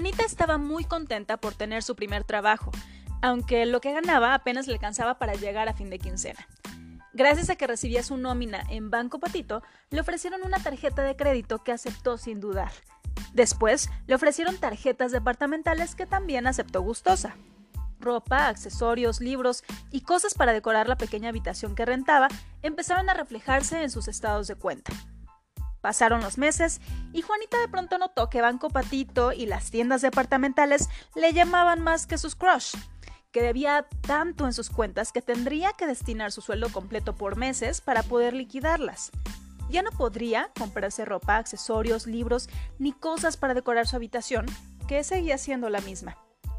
Juanita estaba muy contenta por tener su primer trabajo, aunque lo que ganaba apenas le alcanzaba para llegar a fin de quincena. Gracias a que recibía su nómina en Banco Patito, le ofrecieron una tarjeta de crédito que aceptó sin dudar. Después, le ofrecieron tarjetas departamentales que también aceptó gustosa. Ropa, accesorios, libros y cosas para decorar la pequeña habitación que rentaba empezaron a reflejarse en sus estados de cuenta. Pasaron los meses y Juanita de pronto notó que Banco Patito y las tiendas departamentales le llamaban más que sus crush que debía tanto en sus cuentas que tendría que destinar su sueldo completo por meses para poder liquidarlas. Ya no podría comprarse ropa, accesorios, libros ni cosas para decorar su habitación, que seguía siendo la misma.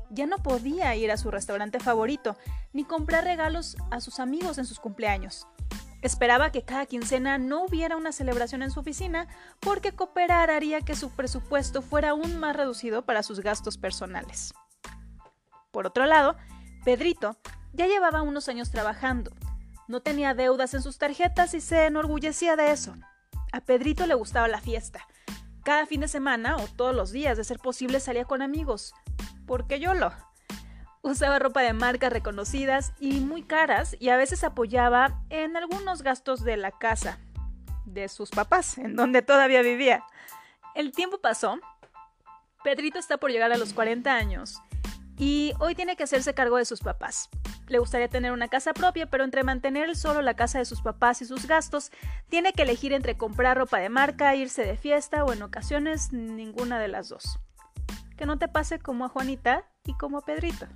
Ya no podía ir a su restaurante favorito, ni comprar regalos a sus amigos en sus cumpleaños. Esperaba que cada quincena no hubiera una celebración en su oficina porque cooperar haría que su presupuesto fuera aún más reducido para sus gastos personales. Por otro lado, Pedrito ya llevaba unos años trabajando. No tenía deudas en sus tarjetas y se enorgullecía de eso. A Pedrito le gustaba la fiesta. Cada fin de semana o todos los días, de ser posible, salía con amigos. Porque yo lo. Usaba ropa de marcas reconocidas y muy caras y a veces apoyaba en algunos gastos de la casa de sus papás, en donde todavía vivía. El tiempo pasó. Pedrito está por llegar a los 40 años y hoy tiene que hacerse cargo de sus papás. Le gustaría tener una casa propia, pero entre mantener solo la casa de sus papás y sus gastos, tiene que elegir entre comprar ropa de marca, irse de fiesta o en ocasiones ninguna de las dos. Que no te pase como a Juanita y como a Pedrito.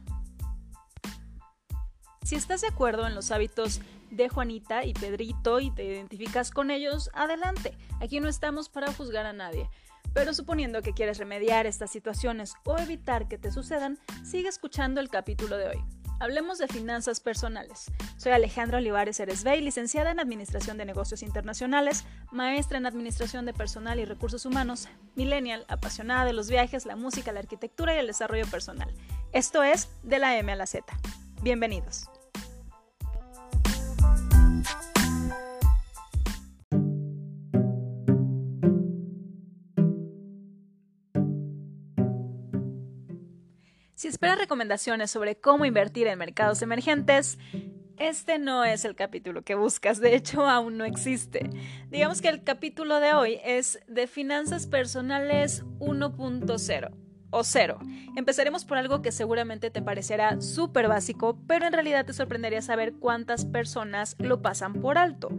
Si estás de acuerdo en los hábitos de Juanita y Pedrito y te identificas con ellos, adelante. Aquí no estamos para juzgar a nadie. Pero suponiendo que quieres remediar estas situaciones o evitar que te sucedan, sigue escuchando el capítulo de hoy. Hablemos de finanzas personales. Soy Alejandra Olivares Eresbey, licenciada en Administración de Negocios Internacionales, maestra en Administración de Personal y Recursos Humanos, millennial, apasionada de los viajes, la música, la arquitectura y el desarrollo personal. Esto es De la M a la Z. Bienvenidos. Recomendaciones sobre cómo invertir en mercados emergentes, este no es el capítulo que buscas, de hecho aún no existe. Digamos que el capítulo de hoy es de finanzas personales 1.0 o 0. Empezaremos por algo que seguramente te parecerá súper básico, pero en realidad te sorprendería saber cuántas personas lo pasan por alto.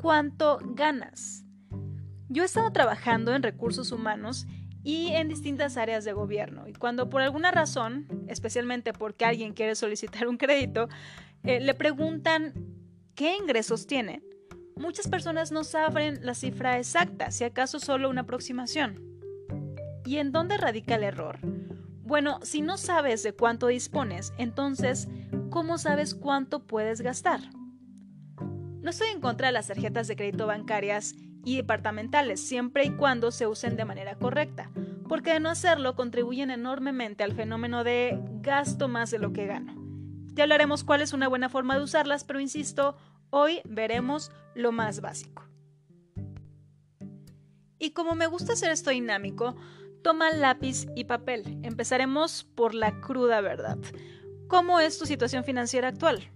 ¿Cuánto ganas? Yo he estado trabajando en recursos humanos y en distintas áreas de gobierno. Y cuando por alguna razón, especialmente porque alguien quiere solicitar un crédito, eh, le preguntan qué ingresos tiene, muchas personas no saben la cifra exacta, si acaso solo una aproximación. ¿Y en dónde radica el error? Bueno, si no sabes de cuánto dispones, entonces, ¿cómo sabes cuánto puedes gastar? No estoy en contra de las tarjetas de crédito bancarias y departamentales, siempre y cuando se usen de manera correcta, porque de no hacerlo contribuyen enormemente al fenómeno de gasto más de lo que gano. Ya hablaremos cuál es una buena forma de usarlas, pero insisto, hoy veremos lo más básico. Y como me gusta hacer esto dinámico, toma lápiz y papel. Empezaremos por la cruda verdad. ¿Cómo es tu situación financiera actual?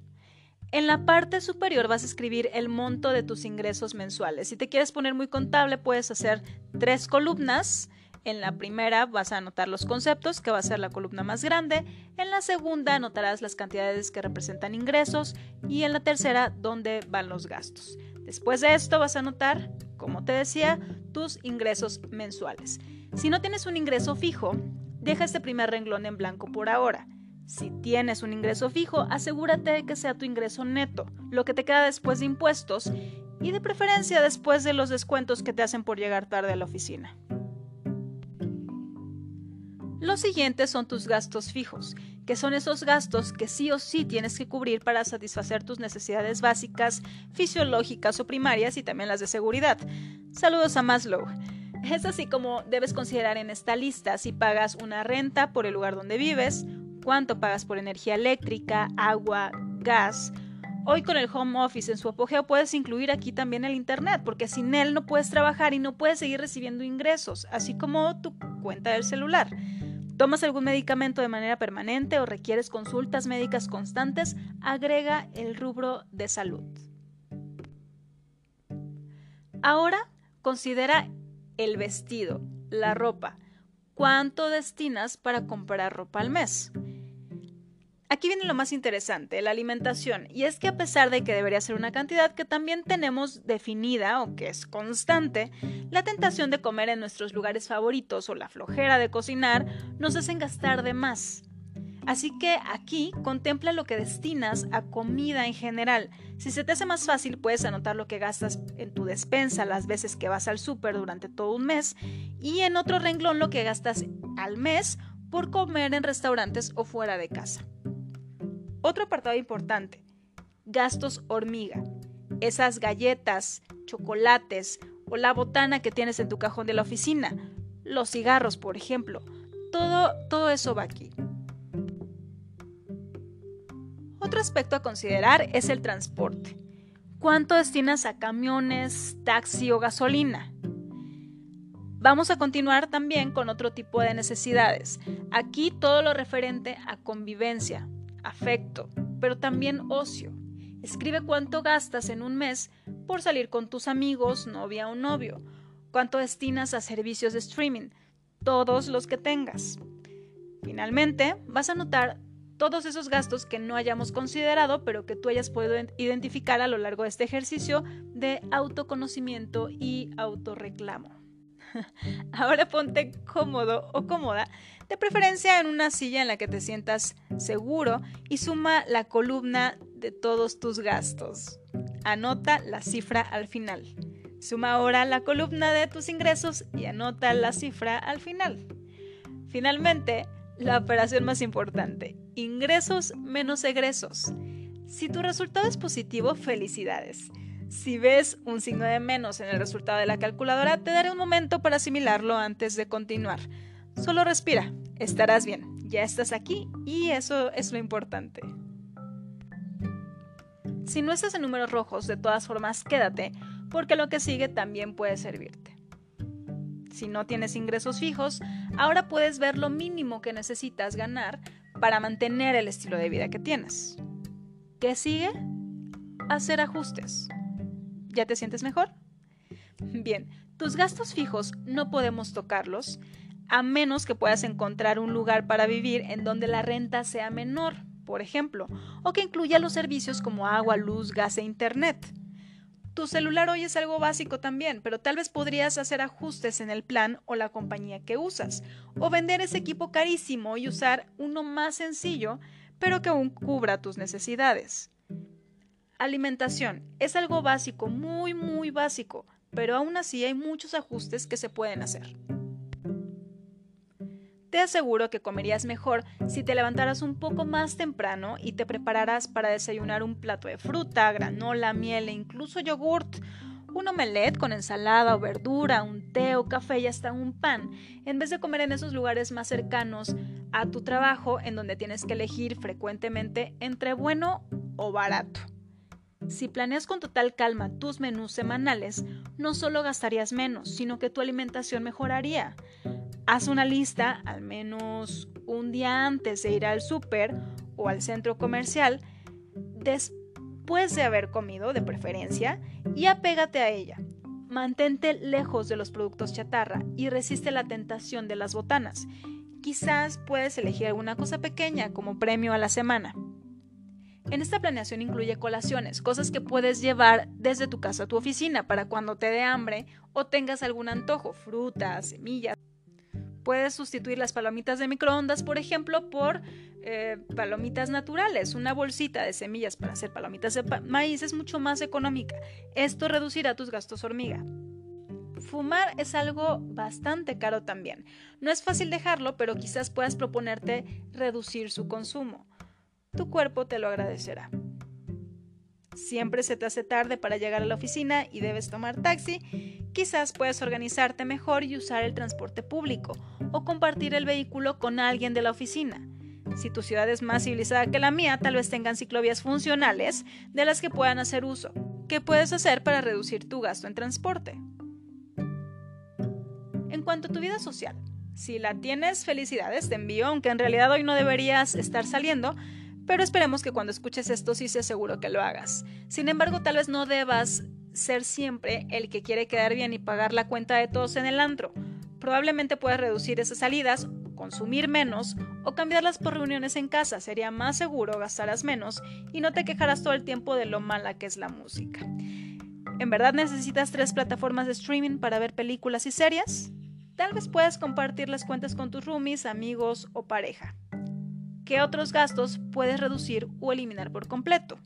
En la parte superior vas a escribir el monto de tus ingresos mensuales. Si te quieres poner muy contable, puedes hacer tres columnas. En la primera vas a anotar los conceptos, que va a ser la columna más grande. En la segunda anotarás las cantidades que representan ingresos. Y en la tercera, dónde van los gastos. Después de esto vas a anotar, como te decía, tus ingresos mensuales. Si no tienes un ingreso fijo, deja este primer renglón en blanco por ahora. Si tienes un ingreso fijo, asegúrate de que sea tu ingreso neto, lo que te queda después de impuestos y de preferencia después de los descuentos que te hacen por llegar tarde a la oficina. Los siguientes son tus gastos fijos, que son esos gastos que sí o sí tienes que cubrir para satisfacer tus necesidades básicas, fisiológicas o primarias y también las de seguridad. Saludos a Maslow. Es así como debes considerar en esta lista si pagas una renta por el lugar donde vives, cuánto pagas por energía eléctrica, agua, gas. Hoy con el home office en su apogeo puedes incluir aquí también el Internet, porque sin él no puedes trabajar y no puedes seguir recibiendo ingresos, así como tu cuenta del celular. tomas algún medicamento de manera permanente o requieres consultas médicas constantes, agrega el rubro de salud. Ahora considera el vestido, la ropa. ¿Cuánto destinas para comprar ropa al mes? Aquí viene lo más interesante, la alimentación. Y es que a pesar de que debería ser una cantidad que también tenemos definida o que es constante, la tentación de comer en nuestros lugares favoritos o la flojera de cocinar nos hacen gastar de más. Así que aquí contempla lo que destinas a comida en general. Si se te hace más fácil, puedes anotar lo que gastas en tu despensa las veces que vas al súper durante todo un mes y en otro renglón lo que gastas al mes por comer en restaurantes o fuera de casa. Otro apartado importante, gastos hormiga. Esas galletas, chocolates o la botana que tienes en tu cajón de la oficina, los cigarros, por ejemplo, todo, todo eso va aquí. Otro aspecto a considerar es el transporte. ¿Cuánto destinas a camiones, taxi o gasolina? Vamos a continuar también con otro tipo de necesidades. Aquí todo lo referente a convivencia, afecto, pero también ocio. Escribe cuánto gastas en un mes por salir con tus amigos, novia o novio. Cuánto destinas a servicios de streaming, todos los que tengas. Finalmente, vas a anotar todos esos gastos que no hayamos considerado, pero que tú hayas podido identificar a lo largo de este ejercicio de autoconocimiento y autorreclamo. Ahora ponte cómodo o cómoda, de preferencia en una silla en la que te sientas seguro y suma la columna de todos tus gastos. Anota la cifra al final. Suma ahora la columna de tus ingresos y anota la cifra al final. Finalmente, la operación más importante, ingresos menos egresos. Si tu resultado es positivo, felicidades. Si ves un signo de menos en el resultado de la calculadora, te daré un momento para asimilarlo antes de continuar. Solo respira, estarás bien, ya estás aquí y eso es lo importante. Si no estás en números rojos, de todas formas, quédate, porque lo que sigue también puede servirte. Si no tienes ingresos fijos, ahora puedes ver lo mínimo que necesitas ganar para mantener el estilo de vida que tienes. ¿Qué sigue? Hacer ajustes. ¿Ya te sientes mejor? Bien, tus gastos fijos no podemos tocarlos a menos que puedas encontrar un lugar para vivir en donde la renta sea menor, por ejemplo, o que incluya los servicios como agua, luz, gas e internet. Tu celular hoy es algo básico también, pero tal vez podrías hacer ajustes en el plan o la compañía que usas, o vender ese equipo carísimo y usar uno más sencillo, pero que aún cubra tus necesidades. Alimentación es algo básico, muy, muy básico, pero aún así hay muchos ajustes que se pueden hacer. Te aseguro que comerías mejor si te levantaras un poco más temprano y te prepararas para desayunar un plato de fruta, granola, miel e incluso yogurt, un omelette con ensalada o verdura, un té o café y hasta un pan, en vez de comer en esos lugares más cercanos a tu trabajo en donde tienes que elegir frecuentemente entre bueno o barato. Si planeas con total calma tus menús semanales, no solo gastarías menos, sino que tu alimentación mejoraría. Haz una lista al menos un día antes de ir al súper o al centro comercial, después de haber comido de preferencia, y apégate a ella. Mantente lejos de los productos chatarra y resiste la tentación de las botanas. Quizás puedes elegir alguna cosa pequeña como premio a la semana. En esta planeación incluye colaciones, cosas que puedes llevar desde tu casa a tu oficina para cuando te dé hambre o tengas algún antojo, frutas, semillas. Puedes sustituir las palomitas de microondas, por ejemplo, por eh, palomitas naturales. Una bolsita de semillas para hacer palomitas de maíz es mucho más económica. Esto reducirá tus gastos hormiga. Fumar es algo bastante caro también. No es fácil dejarlo, pero quizás puedas proponerte reducir su consumo tu cuerpo te lo agradecerá. Siempre se te hace tarde para llegar a la oficina y debes tomar taxi, quizás puedes organizarte mejor y usar el transporte público o compartir el vehículo con alguien de la oficina. Si tu ciudad es más civilizada que la mía, tal vez tengan ciclovías funcionales de las que puedan hacer uso. ¿Qué puedes hacer para reducir tu gasto en transporte? En cuanto a tu vida social, Si la tienes, felicidades, te envío, aunque en realidad hoy no deberías estar saliendo, pero esperemos que cuando escuches esto sí sea seguro que lo hagas. Sin embargo, tal vez no debas ser siempre el que quiere quedar bien y pagar la cuenta de todos en el antro. Probablemente puedas reducir esas salidas, consumir menos o cambiarlas por reuniones en casa. Sería más seguro, gastarás menos y no te quejarás todo el tiempo de lo mala que es la música. ¿En verdad necesitas tres plataformas de streaming para ver películas y series? Tal vez puedes compartir las cuentas con tus roomies, amigos o pareja. ¿Qué otros gastos puedes reducir o eliminar por completo?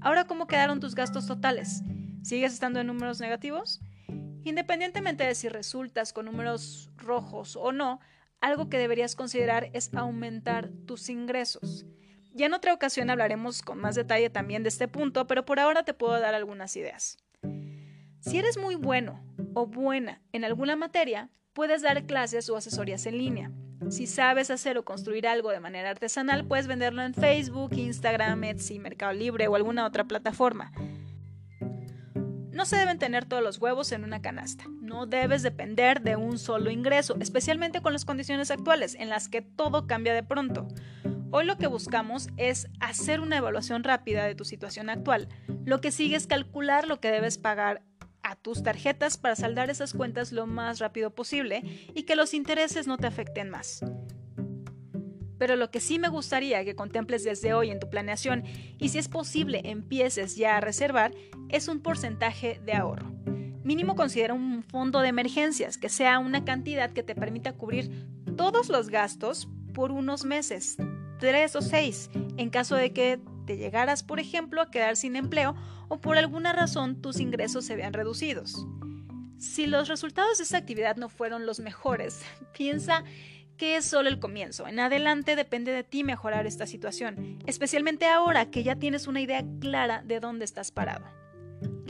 Ahora, ¿cómo quedaron tus gastos totales? ¿Sigues estando en números negativos? Independientemente de si resultas con números rojos o no, algo que deberías considerar es aumentar tus ingresos. Ya en otra ocasión hablaremos con más detalle también de este punto, pero por ahora te puedo dar algunas ideas. Si eres muy bueno o buena en alguna materia, puedes dar clases o asesorías en línea. Si sabes hacer o construir algo de manera artesanal, puedes venderlo en Facebook, Instagram, Etsy, Mercado Libre o alguna otra plataforma. No se deben tener todos los huevos en una canasta. No debes depender de un solo ingreso, especialmente con las condiciones actuales en las que todo cambia de pronto. Hoy lo que buscamos es hacer una evaluación rápida de tu situación actual. Lo que sigue es calcular lo que debes pagar a tus tarjetas para saldar esas cuentas lo más rápido posible y que los intereses no te afecten más. Pero lo que sí me gustaría que contemples desde hoy en tu planeación y si es posible empieces ya a reservar es un porcentaje de ahorro. Mínimo considera un fondo de emergencias, que sea una cantidad que te permita cubrir todos los gastos por unos meses, tres o seis, en caso de que te llegaras, por ejemplo, a quedar sin empleo o por alguna razón tus ingresos se vean reducidos. Si los resultados de esta actividad no fueron los mejores, piensa que es solo el comienzo. En adelante depende de ti mejorar esta situación, especialmente ahora que ya tienes una idea clara de dónde estás parado.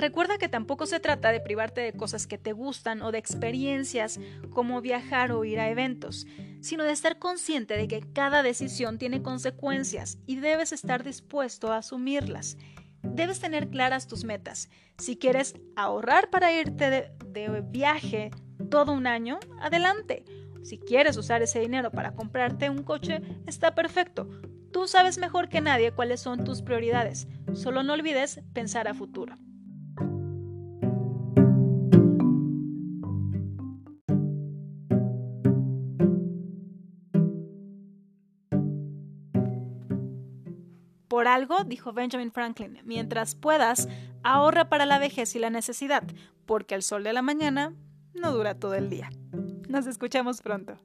Recuerda que tampoco se trata de privarte de cosas que te gustan o de experiencias como viajar o ir a eventos, sino de estar consciente de que cada decisión tiene consecuencias y debes estar dispuesto a asumirlas. Debes tener claras tus metas. Si quieres ahorrar para irte de, viaje todo un año, adelante. Si quieres usar ese dinero para comprarte un coche, está perfecto. Tú sabes mejor que nadie cuáles son tus prioridades. Solo no olvides pensar a futuro. Por algo, dijo Benjamin Franklin, mientras puedas, ahorra para la vejez y la necesidad, porque el sol de la mañana no dura todo el día. Nos escuchamos pronto.